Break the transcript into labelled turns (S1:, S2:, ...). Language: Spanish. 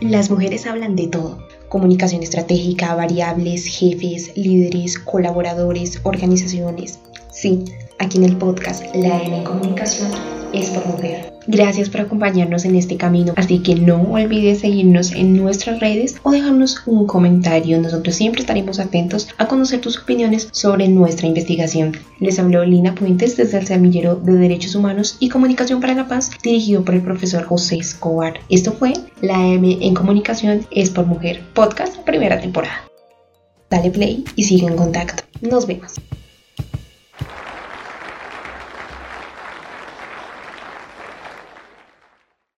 S1: Las mujeres hablan de todo. Comunicación estratégica, variables, jefes, líderes, colaboradores, organizaciones. Sí, aquí en el podcast La M Comunicación es por mujer. Gracias por acompañarnos en este camino, así que no olvides seguirnos en nuestras redes o dejarnos un comentario. Nosotros siempre estaremos atentos a conocer tus opiniones sobre nuestra investigación. Les habló Lina Puentes desde el Semillero de Derechos Humanos y Comunicación para la Paz, dirigido por el profesor José Escobar. Esto fue La M en Comunicación es por Mujer, podcast primera temporada. Dale play y sigue en contacto. Nos vemos.